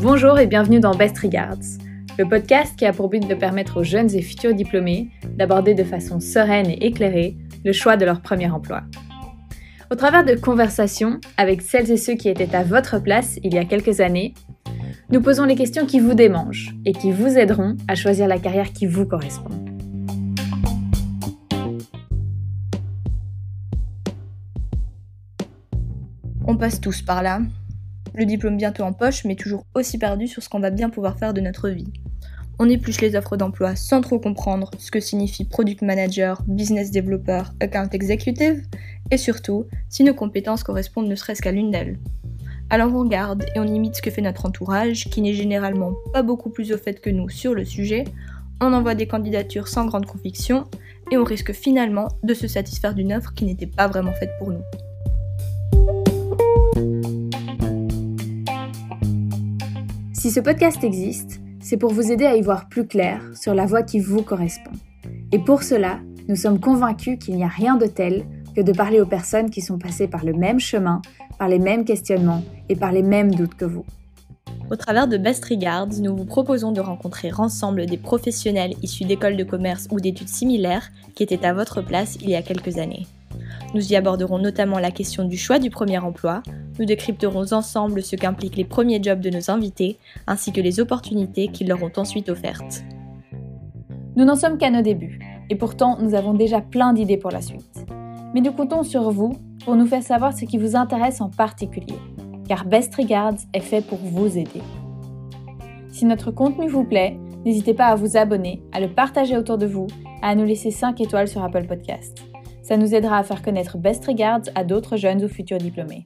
Bonjour et bienvenue dans Best Regards, le podcast qui a pour but de permettre aux jeunes et futurs diplômés d'aborder de façon sereine et éclairée le choix de leur premier emploi. Au travers de conversations avec celles et ceux qui étaient à votre place il y a quelques années, nous posons les questions qui vous démangent et qui vous aideront à choisir la carrière qui vous correspond. On passe tous par là. Le diplôme bientôt en poche, mais toujours aussi perdu sur ce qu'on va bien pouvoir faire de notre vie. On épluche les offres d'emploi sans trop comprendre ce que signifie product manager, business developer, account executive, et surtout si nos compétences correspondent ne serait-ce qu'à l'une d'elles. Alors on regarde et on imite ce que fait notre entourage, qui n'est généralement pas beaucoup plus au fait que nous sur le sujet, on envoie des candidatures sans grande conviction, et on risque finalement de se satisfaire d'une offre qui n'était pas vraiment faite pour nous. Si ce podcast existe, c'est pour vous aider à y voir plus clair sur la voie qui vous correspond. Et pour cela, nous sommes convaincus qu'il n'y a rien de tel que de parler aux personnes qui sont passées par le même chemin, par les mêmes questionnements et par les mêmes doutes que vous. Au travers de Best Regards, nous vous proposons de rencontrer ensemble des professionnels issus d'écoles de commerce ou d'études similaires qui étaient à votre place il y a quelques années. Nous y aborderons notamment la question du choix du premier emploi, nous décrypterons ensemble ce qu'impliquent les premiers jobs de nos invités, ainsi que les opportunités qu'ils leur ont ensuite offertes. Nous n'en sommes qu'à nos débuts, et pourtant nous avons déjà plein d'idées pour la suite. Mais nous comptons sur vous pour nous faire savoir ce qui vous intéresse en particulier, car Best Regards est fait pour vous aider. Si notre contenu vous plaît, n'hésitez pas à vous abonner, à le partager autour de vous, à nous laisser 5 étoiles sur Apple Podcast. Ça nous aidera à faire connaître Best Regards à d'autres jeunes ou futurs diplômés.